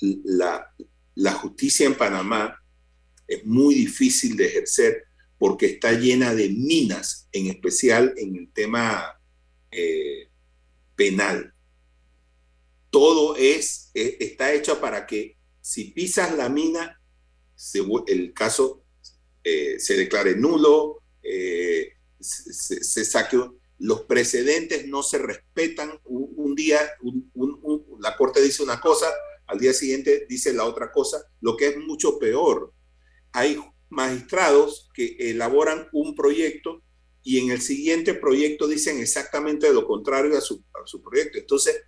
la, la justicia en Panamá es muy difícil de ejercer porque está llena de minas, en especial en el tema eh, penal todo es, eh, está hecho para que si pisas la mina, el caso eh, se declare nulo, se, saque, los precedentes no se respetan. Un, día la corte dice una cosa, al día siguiente dice la otra cosa, lo que es mucho peor. Hay magistrados que elaboran un proyecto y en el siguiente proyecto dicen exactamente lo contrario a su, a su proyecto. Entonces,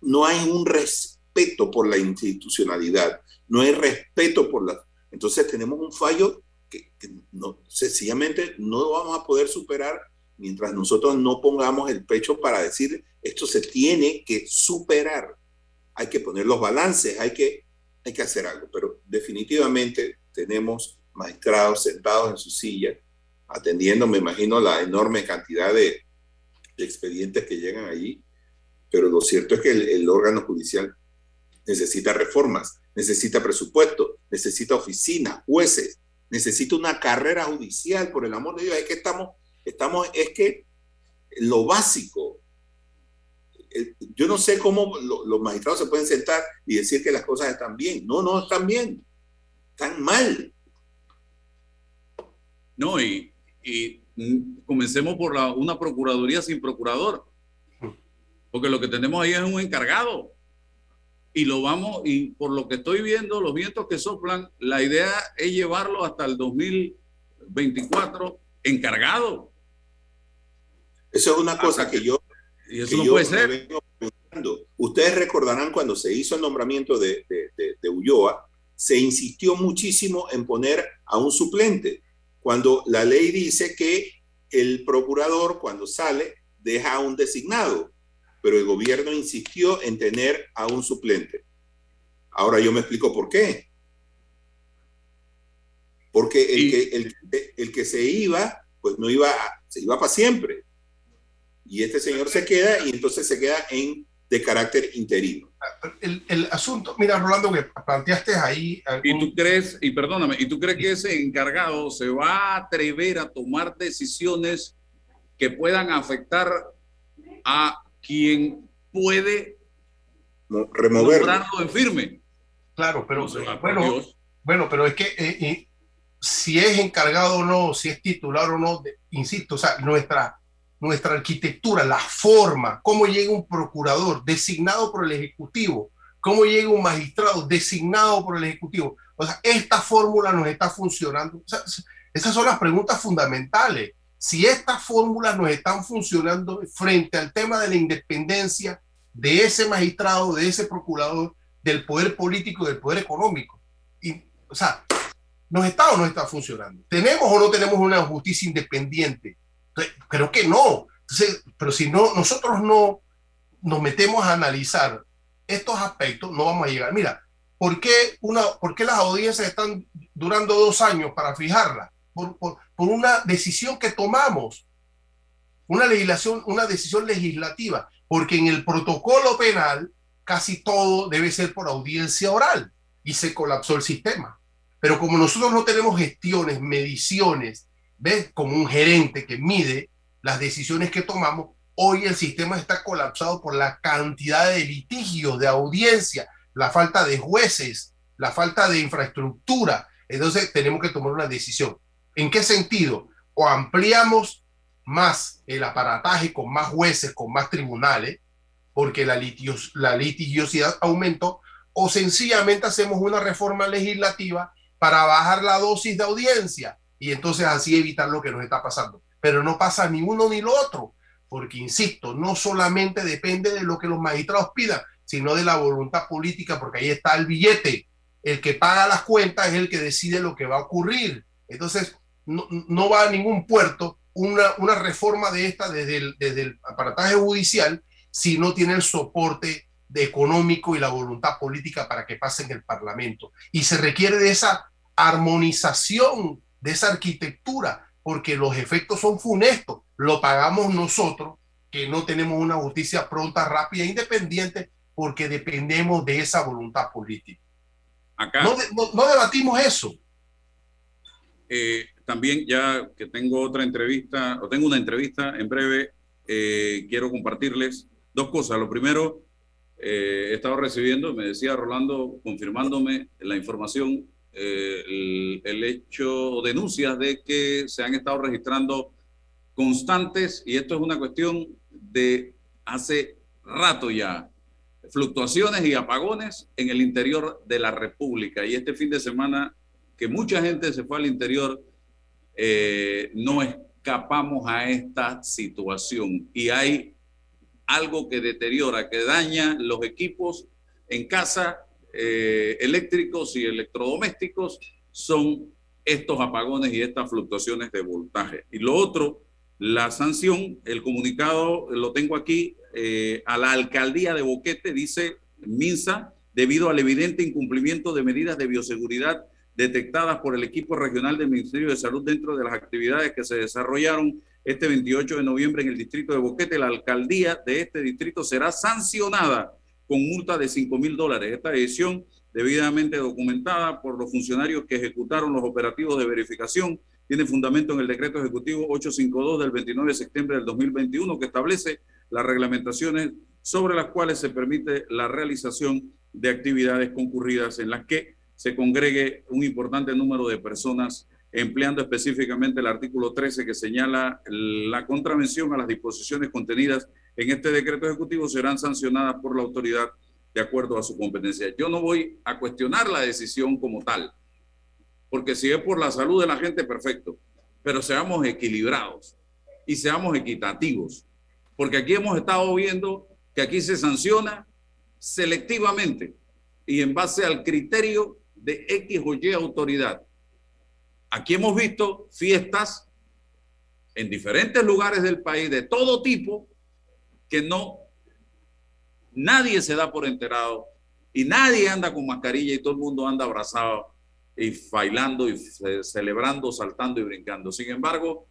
no hay un respeto por la institucionalidad, no hay respeto por la... Entonces tenemos un fallo que, no, sencillamente no vamos a poder superar mientras nosotros no pongamos el pecho para decir esto se tiene que superar. Hay que poner los balances, hay que, hay que hacer algo, pero definitivamente tenemos magistrados sentados en su silla, atendiendo, me imagino, la enorme cantidad de, expedientes que llegan allí pero lo cierto es que el, órgano judicial necesita reformas, necesita presupuesto, necesita oficinas, jueces, necesita una carrera judicial, por el amor de Dios, es que estamos, estamos, es que lo básico, yo no sé cómo los magistrados se pueden sentar y decir que las cosas están bien. No, no están bien, están mal. No, y, y comencemos por la, una procuraduría sin procurador porque lo que tenemos ahí es un encargado. Y lo vamos, y por lo que estoy viendo, los vientos que soplan, la idea es llevarlo hasta el 2024 encargado. Eso es una cosa que yo... Y eso no puede ser. Ustedes recordarán cuando se hizo el nombramiento de, de, de Ulloa, se insistió muchísimo en poner a un suplente, cuando la ley dice que el procurador cuando sale deja a un designado pero el gobierno insistió en tener a un suplente. Ahora yo me explico por qué. Porque el, que, el, que se iba, pues no iba, se iba para siempre. Y este señor se queda y entonces se queda en de carácter interino. El, asunto, mira, Rolando, que planteaste ahí. Y tú crees, y perdóname, y tú crees que ese encargado se va a atrever a tomar decisiones que puedan afectar a quien puede removerlo en firme. Claro, pero bueno, bueno, pero es que eh, eh, si es encargado o no, si es titular o no, insisto, o sea, nuestra, nuestra arquitectura, la forma, cómo llega un procurador designado por el Ejecutivo, cómo llega un magistrado designado por el Ejecutivo. O sea, esta fórmula nos está funcionando. esas son las preguntas fundamentales si estas fórmulas nos están funcionando frente al tema de la independencia de ese magistrado, de ese procurador, del poder político, del poder económico. O sea, ¿nos está o no está funcionando? ¿Tenemos o no tenemos una justicia independiente? Creo que no. pero si no, nosotros no nos metemos a analizar estos aspectos, no vamos a llegar. Mira, ¿por qué, una, ¿por las audiencias están durando dos años para fijarlas? por, por, por una decisión que tomamos, una legislación, una decisión legislativa, porque en el protocolo penal casi todo debe ser por audiencia oral y se colapsó el sistema. Pero como nosotros no tenemos gestiones, mediciones, ¿ves? Como un gerente que mide las decisiones que tomamos, hoy el sistema está colapsado por la cantidad de litigios, de audiencia, la falta de jueces, la falta de infraestructura. Entonces tenemos que tomar una decisión. ¿En qué sentido? O ampliamos más el aparataje con más jueces, con más tribunales, porque la, la litigiosidad aumentó, o sencillamente hacemos una reforma legislativa para bajar la dosis de audiencia y entonces así evitar lo que nos está pasando. Pero no pasa ni uno ni lo otro, porque insisto, no solamente depende de lo que los magistrados pidan, sino de la voluntad política, porque ahí está el billete. El que paga las cuentas es el que decide lo que va a ocurrir. Entonces, no, no va a ningún puerto una, una reforma de esta desde el, desde el aparataje judicial si no tiene el soporte de económico y la voluntad política para que pase en el Parlamento. Y se requiere de esa armonización, de esa arquitectura, porque los efectos son funestos. Lo pagamos nosotros, que no tenemos una justicia pronta, rápida e independiente, porque dependemos de esa voluntad política. Acá, No, no- no debatimos eso. eh, también ya que tengo otra entrevista, o tengo una entrevista en breve, eh, quiero compartirles dos cosas. Lo primero, eh, he estado recibiendo, me decía Rolando, confirmándome la información, eh, el, el hecho denuncias de que se han estado registrando constantes, y esto es una cuestión de hace rato ya, fluctuaciones y apagones en el interior de la República. Y este fin de semana, que mucha gente se fue al interior, eh, no escapamos a esta situación. Y hay algo que deteriora, que daña los equipos en casa, eh, eléctricos y electrodomésticos, son estos apagones y estas fluctuaciones de voltaje. Y lo otro, la sanción, el comunicado lo tengo aquí, eh, a la alcaldía de Boquete, dice Minsa, debido al evidente incumplimiento de medidas de bioseguridad detectadas por el equipo regional del Ministerio de Salud dentro de las actividades que se desarrollaron este 28 de noviembre en el distrito de Boquete, la alcaldía de este distrito será sancionada con multa de 5 mil dólares. Esta decisión debidamente documentada por los funcionarios que ejecutaron los operativos de verificación tiene fundamento en el decreto ejecutivo 852 del 29 de septiembre del 2021 que establece las reglamentaciones sobre las cuales se permite la realización de actividades concurridas en las que se congregue un importante número de personas, empleando específicamente el artículo 13 que señala la contravención a las disposiciones contenidas en este decreto ejecutivo serán sancionadas por la autoridad de acuerdo a su competencia. Yo no voy a cuestionar la decisión como tal, porque si es por la salud de la gente, perfecto, pero seamos equilibrados y seamos equitativos, porque aquí hemos estado viendo que aquí se sanciona selectivamente y en base al criterio de X o Y autoridad. Aquí hemos visto fiestas en diferentes lugares del país de todo tipo que no, nadie se da por enterado y nadie anda con mascarilla y todo el mundo anda abrazado y bailando y ce- celebrando, saltando y brincando. Sin embargo,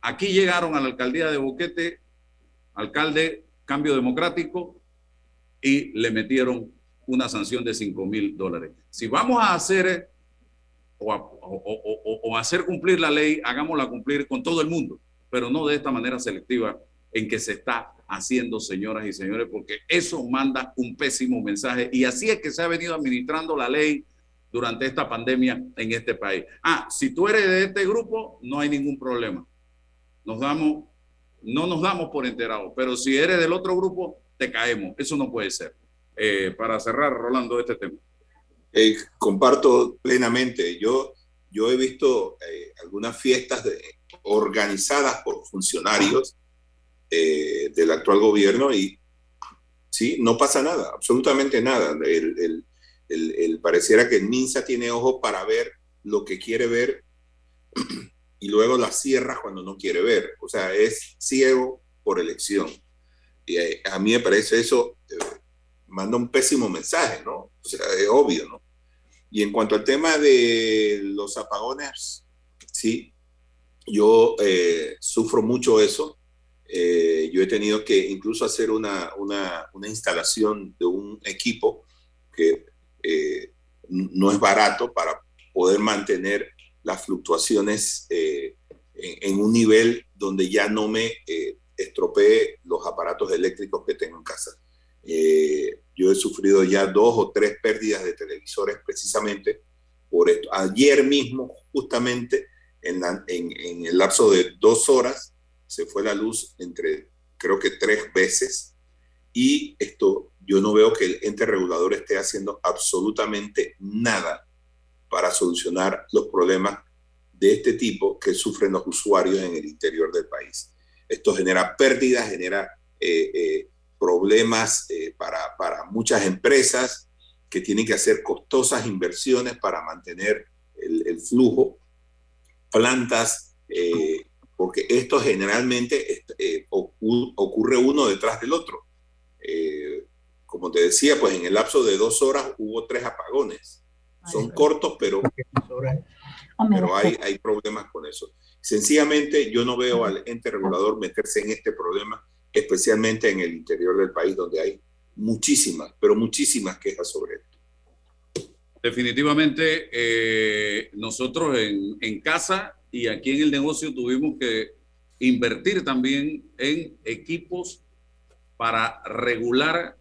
aquí llegaron a la alcaldía de Boquete, alcalde, cambio democrático, y le metieron una sanción de 5 mil dólares. Si vamos a hacer o- o hacer cumplir la ley, hagámosla cumplir con todo el mundo, pero no de esta manera selectiva en que se está haciendo, señoras y señores, porque eso manda un pésimo mensaje y así es que se ha venido administrando la ley durante esta pandemia en este país. Ah, si tú eres de este grupo, no hay ningún problema. Nos damos, no nos damos por enterados, pero si eres del otro grupo, te caemos. Eso no puede ser. Eh, para cerrar, Rolando, este tema. Eh, comparto plenamente. Yo, yo he visto eh, algunas fiestas de- organizadas por funcionarios eh, del actual gobierno y sí, no pasa nada, absolutamente nada. El, el- el- pareciera que el MINSA tiene ojos para ver lo que quiere ver [clears throat] y luego la cierra cuando no quiere ver. O sea, es ciego por elección. Y eh, a mí me parece eso, eh, manda un pésimo mensaje, ¿no? Es obvio, ¿no? Y en cuanto al tema de los apagones, sí, yo sufro mucho eso. Eh, yo he tenido que incluso hacer una, una, una instalación de un equipo que eh, no es barato para poder mantener las fluctuaciones en, en, un nivel donde ya no me estropee los aparatos eléctricos que tengo en casa. yo he sufrido ya dos o tres pérdidas de televisores precisamente por esto. Ayer mismo, justamente, en, el lapso de dos horas se fue la luz entre, creo que tres veces, y esto yo no veo que el ente regulador esté haciendo absolutamente nada para solucionar los problemas de este tipo que sufren los usuarios en el interior del país. Esto genera pérdidas, genera eh, eh, problemas eh, para, para, muchas empresas que tienen que hacer costosas inversiones para mantener el, el flujo plantas, eh, porque esto generalmente eh, ocurre uno detrás del otro. Eh, como te decía, pues en el lapso de dos horas hubo tres apagones. Son cortos, pero, pero hay, hay problemas con eso. Sencillamente yo no veo al ente regulador meterse en este problema, especialmente en el interior del país, donde hay muchísimas, pero muchísimas quejas sobre esto. Definitivamente, eh, nosotros en, en, casa y aquí en el negocio tuvimos que invertir también en equipos para regular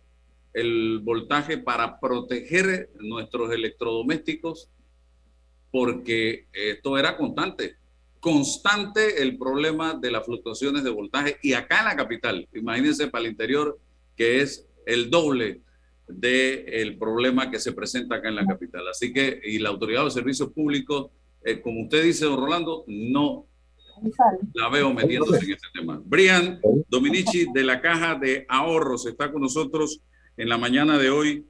el voltaje, para proteger nuestros electrodomésticos, porque esto era constante, constante el problema de las fluctuaciones de voltaje. Y acá en la capital, imagínense para el interior, que es el doble del problema que se presenta acá en la capital. Así que, y la Autoridad de Servicios Públicos, eh, como usted dice, don Rolando, no la veo metiéndose en este tema. Brian Dominici de la Caja de Ahorros está con nosotros en la mañana de hoy.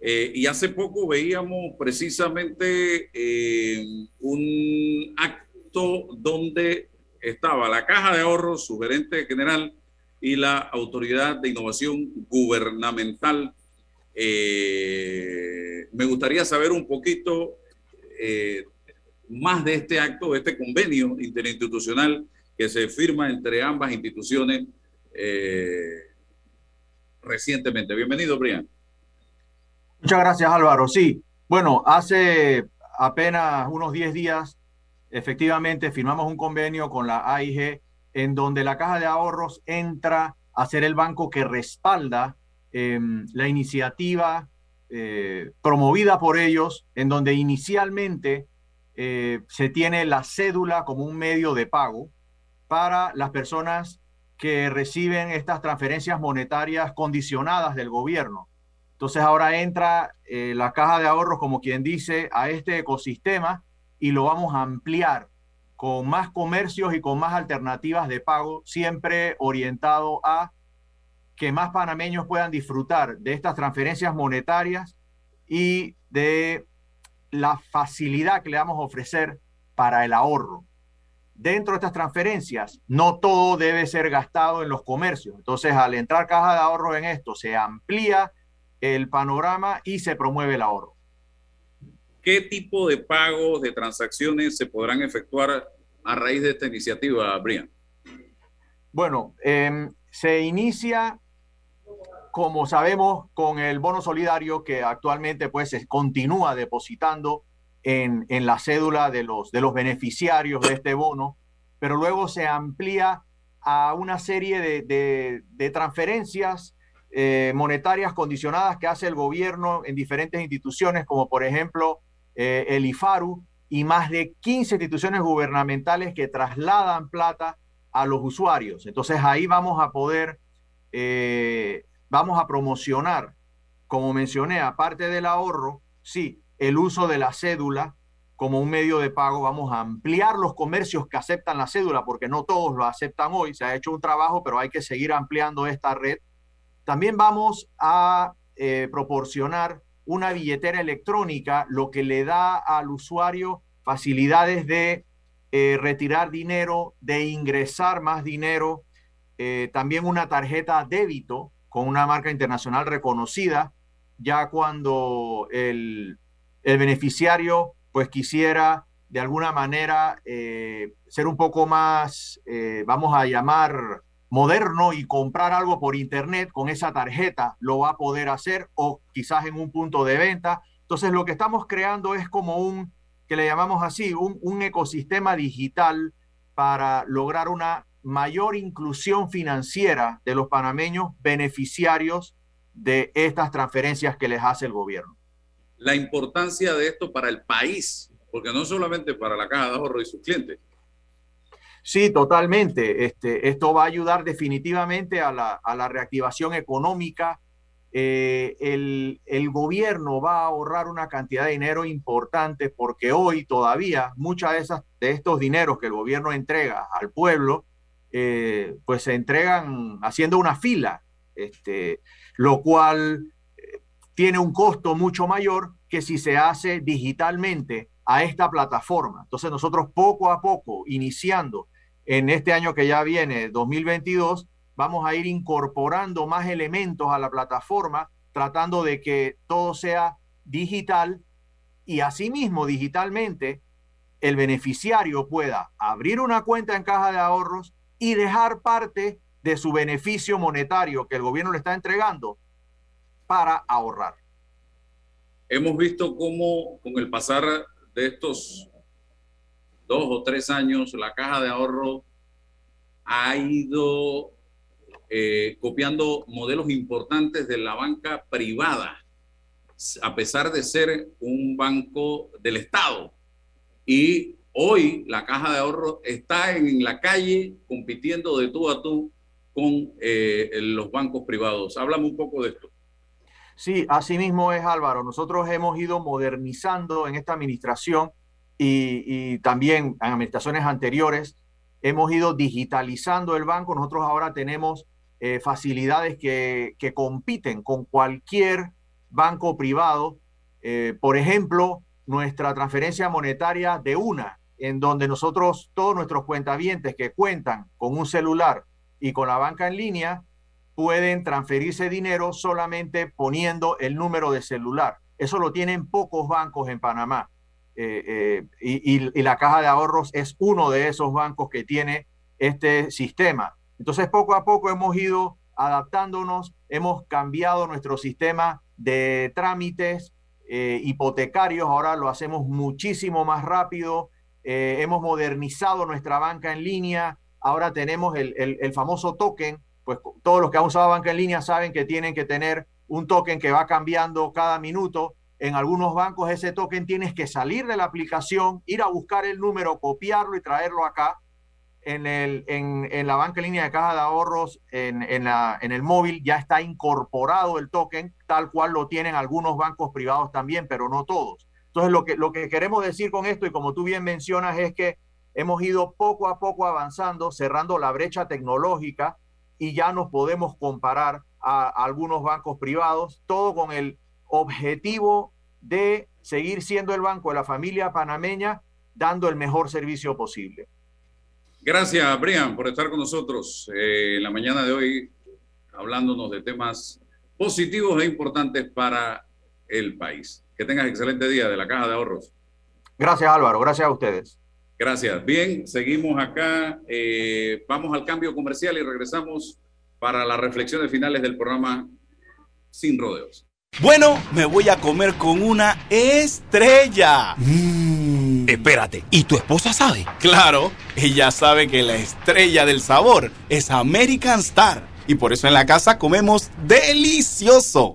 Eh, y hace poco veíamos precisamente eh, un acto donde estaba la Caja de Ahorros, su gerente general y la Autoridad de Innovación Gubernamental eh, me gustaría saber un poquito eh, más de este acto, de este convenio interinstitucional que se firma entre ambas instituciones eh, recientemente. Bienvenido, Brian. Muchas gracias, Álvaro. Sí, bueno, hace apenas unos 10 días, efectivamente, firmamos un convenio con la AIG en donde la Caja de Ahorros entra a ser el banco que respalda Em, la iniciativa eh, promovida por ellos, en donde inicialmente eh, se tiene la cédula como un medio de pago para las personas que reciben estas transferencias monetarias condicionadas del gobierno. Entonces ahora entra eh, la caja de ahorros, como quien dice, a este ecosistema y lo vamos a ampliar con más comercios y con más alternativas de pago, siempre orientado a que más panameños puedan disfrutar de estas transferencias monetarias y de la facilidad que le vamos a ofrecer para el ahorro. Dentro de estas transferencias, no todo debe ser gastado en los comercios. Entonces, al entrar caja de ahorro en esto, se amplía el panorama y se promueve el ahorro. ¿Qué tipo de pagos, de transacciones se podrán efectuar a raíz de esta iniciativa, Brian? Bueno, em, se inicia como sabemos, con el bono solidario que actualmente pues se continúa depositando en, en, la cédula de los, de los beneficiarios de este bono, pero luego se amplía a una serie de, de, transferencias eh, monetarias condicionadas que hace el gobierno en diferentes instituciones, como por ejemplo eh, el IFARU, y más de 15 instituciones gubernamentales que trasladan plata a los usuarios. Entonces ahí vamos a poder eh, vamos a promocionar, como mencioné, aparte del ahorro, sí, el uso de la cédula como un medio de pago. Vamos a ampliar los comercios que aceptan la cédula, porque no todos lo aceptan hoy. Se ha hecho un trabajo, pero hay que seguir ampliando esta red. También vamos a eh, proporcionar una billetera electrónica, lo que le da al usuario facilidades de eh, retirar dinero, de ingresar más dinero, eh, también una tarjeta débito con una marca internacional reconocida, ya cuando el, beneficiario pues quisiera de alguna manera eh, ser un poco más, eh, vamos a llamar, moderno y comprar algo por internet con esa tarjeta, lo va a poder hacer o quizás en un punto de venta. Entonces lo que estamos creando es como un, que le llamamos así, un, un ecosistema digital para lograr una mayor inclusión financiera de los panameños beneficiarios de estas transferencias que les hace el gobierno. La importancia de esto para el país, porque no solamente para la Caja de Ahorro y sus clientes. Sí, totalmente. Este, esto va a ayudar definitivamente a la, a la reactivación económica. Eh, el, el, gobierno va a ahorrar una cantidad de dinero importante porque hoy todavía muchas de, esas, de estos dineros que el gobierno entrega al pueblo, eh, pues se entregan haciendo una fila. Este, lo cual eh, tiene un costo mucho mayor que si se hace digitalmente a esta plataforma. Entonces nosotros poco a poco, iniciando en este año que ya viene, 2022, vamos a ir incorporando más elementos a la plataforma, tratando de que todo sea digital y asimismo digitalmente el beneficiario pueda abrir una cuenta en caja de ahorros y dejar parte de su beneficio monetario que el gobierno le está entregando para ahorrar. Hemos visto cómo con el pasar de estos dos o tres años la caja de ahorro ha ido eh, copiando modelos importantes de la banca privada, a pesar de ser un banco del Estado. Y hoy la caja de ahorro está en la calle compitiendo de tú a tú con eh, los bancos privados. Háblame un poco de esto. Sí, así mismo es Álvaro. Nosotros hemos ido modernizando en esta administración y, también en administraciones anteriores, hemos ido digitalizando el banco. Nosotros ahora tenemos eh, facilidades que, compiten con cualquier banco privado. Eh, por ejemplo, nuestra transferencia monetaria de una, en donde nosotros, todos nuestros cuentavientes que cuentan con un celular y con la banca en línea pueden transferirse dinero solamente poniendo el número de celular. Eso lo tienen pocos bancos en Panamá. Eh, eh, y, la caja de ahorros es uno de esos bancos que tiene este sistema. Entonces, poco a poco hemos ido adaptándonos, hemos cambiado nuestro sistema de trámites eh, hipotecarios, ahora lo hacemos muchísimo más rápido, hemos modernizado nuestra banca en línea, ahora tenemos el, famoso token, pues todos los que han usado banca en línea saben que tienen que tener un token que va cambiando cada minuto. En algunos bancos ese token tienes que salir de la aplicación, ir a buscar el número, copiarlo y traerlo acá. En, la banca en línea de caja de ahorros, en el móvil, ya está incorporado el token, tal cual lo tienen algunos bancos privados también, pero no todos. Entonces, lo que, lo que queremos decir con esto, y como tú bien mencionas, es que hemos ido poco a poco avanzando, cerrando la brecha tecnológica y ya nos podemos comparar a, algunos bancos privados, todo con el objetivo de seguir siendo el banco de la familia panameña, dando el mejor servicio posible. Gracias, Brian, por estar con nosotros eh, en la mañana de hoy, hablándonos de temas positivos e importantes para el país. Que tengas excelente día de la Caja de Ahorros. Gracias, Álvaro. Gracias a ustedes. Gracias. Bien, seguimos acá. Eh, vamos al cambio comercial y regresamos para las reflexiones finales del programa Sin Rodeos. Bueno, me voy a comer con una estrella. Mmm. Espérate, ¿y tu esposa sabe? Claro, ella sabe que la estrella del sabor es American Star. Y por eso en la casa comemos delicioso.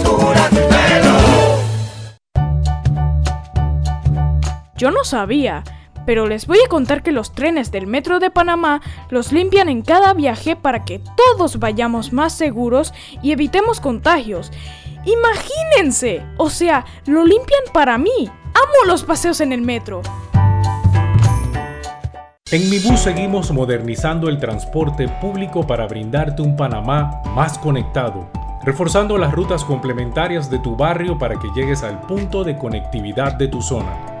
Yo no sabía, pero les voy a contar que los trenes del Metro de Panamá los limpian en cada viaje para que todos vayamos más seguros y evitemos contagios. Imagínense, o sea, lo limpian para mí. Amo los paseos en el metro. En Mi Bus seguimos modernizando el transporte público para brindarte un Panamá más conectado, reforzando las rutas complementarias de tu barrio para que llegues al punto de conectividad de tu zona.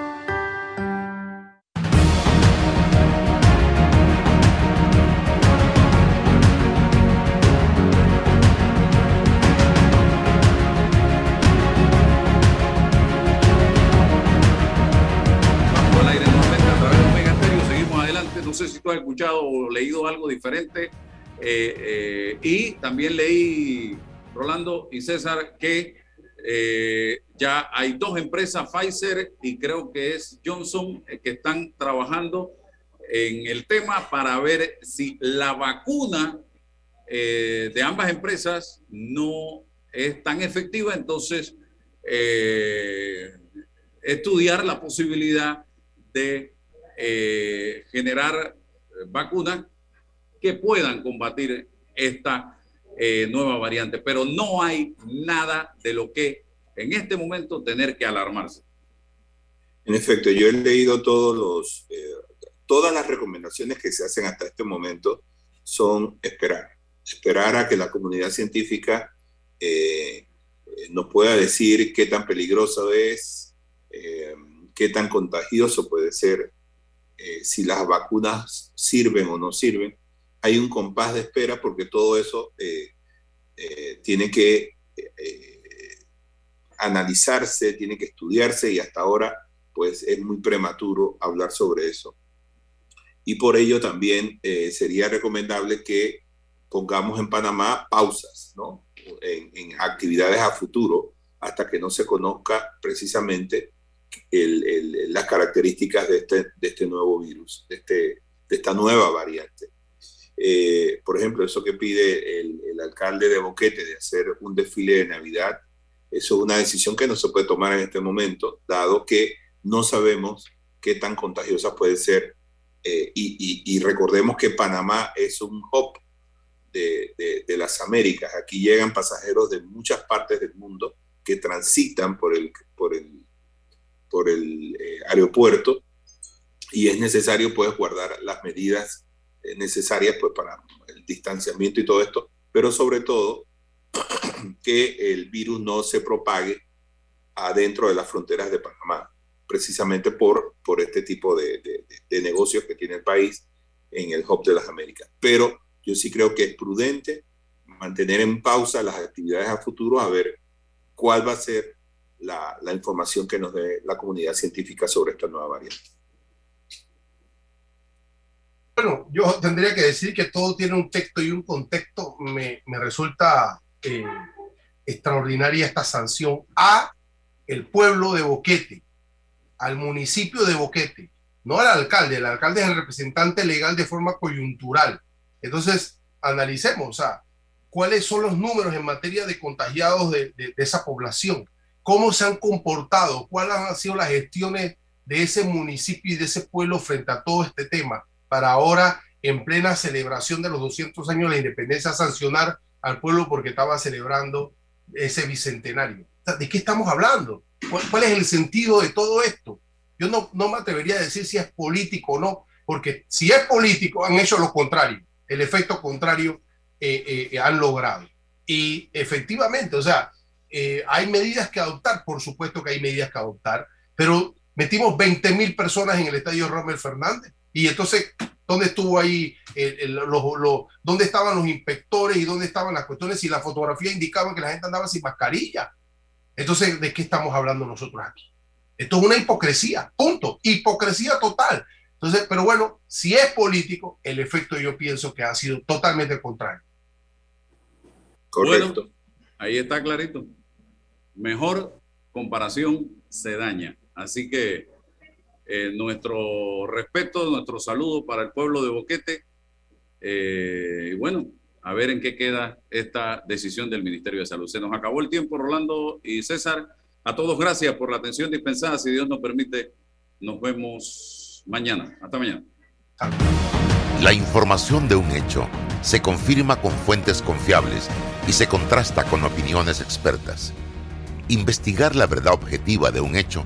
Leído algo diferente. Eh, eh, y también leí, Rolando y César, que eh, ya hay dos empresas, Pfizer y creo que es Johnson, que están trabajando en el tema para ver si la vacuna de ambas empresas no es tan efectiva, entonces estudiar la posibilidad de generar vacunas que puedan combatir esta eh, nueva variante, pero no hay nada de lo que en este momento tener que alarmarse. En efecto, yo he leído todos los, eh, todas las recomendaciones que se hacen hasta este momento son esperar, esperar a que la comunidad científica eh, nos pueda decir qué tan peligroso es, qué tan contagioso puede ser eh, si las vacunas sirven o no sirven. Hay un compás de espera porque todo eso eh, eh, tiene que analizarse, tiene que estudiarse y hasta ahora pues es muy prematuro hablar sobre eso. Y por ello también sería recomendable que pongamos en Panamá pausas ¿no? en, actividades a futuro hasta que no se conozca precisamente las características de este, de este nuevo virus, de, este, de esta nueva variante. Eh, por ejemplo, eso que pide el, el, alcalde de Boquete de hacer un desfile de Navidad, eso es una decisión que no se puede tomar en este momento, dado que no sabemos qué tan contagiosa puede ser. Eh, y, y, recordemos que Panamá es un hub de, de, de, las Américas. Aquí llegan pasajeros de muchas partes del mundo que transitan por el, por el por el eh, aeropuerto y es necesario pues guardar las medidas necesarias pues para el distanciamiento y todo esto pero sobre todo [clears throat] que el virus no se propague adentro de las fronteras de Panamá, precisamente por, por este tipo de, de, negocios que tiene el país en el Hub de las Américas. Pero yo sí creo que es prudente mantener en pausa las actividades a futuro a ver cuál va a ser la, la información que nos dé la comunidad científica sobre esta nueva variante. Bueno, yo tendría que decir que todo tiene un texto y un contexto. Me, me resulta eh, extraordinaria esta sanción a el pueblo de Boquete, al municipio de Boquete, no al alcalde. El alcalde es el representante legal de forma coyuntural. Entonces, analicemos, o sea, cuáles son los números en materia de contagiados de, de, esa población, cómo se han comportado, cuáles han sido las gestiones de ese municipio y de ese pueblo frente a todo este tema, para ahora, en plena celebración de los 200 años de la independencia, sancionar al pueblo porque estaba celebrando ese bicentenario. ¿De qué estamos hablando? ¿Cuál, es el sentido de todo esto? Yo no, no me atrevería a decir si es político o no, porque si es político, han hecho lo contrario, el efecto contrario eh, eh, han logrado. Y efectivamente, o sea, eh, hay medidas que adoptar, por supuesto que hay medidas que adoptar, pero metimos 20 mil personas en el estadio Rommel Fernández y entonces dónde estuvo ahí, dónde estaban los inspectores y dónde estaban las cuestiones si la fotografía indicaba que la gente andaba sin mascarilla. Entonces, ¿de qué estamos hablando nosotros aquí? Esto es una hipocresía, punto, hipocresía total. Entonces, pero bueno, si es político, el efecto yo pienso que ha sido totalmente contrario. Correcto. ahí está clarito. Mejor comparación se daña. Así que eh, nuestro respeto, nuestro saludo para el pueblo de Boquete. Eh, y bueno, a ver en qué queda esta decisión del Ministerio de Salud. Se nos acabó el tiempo, Rolando y César. A todos gracias por la atención dispensada. Si Dios nos permite, nos vemos mañana. Hasta mañana. La información de un hecho se confirma con fuentes confiables y se contrasta con opiniones expertas. Investigar la verdad objetiva de un hecho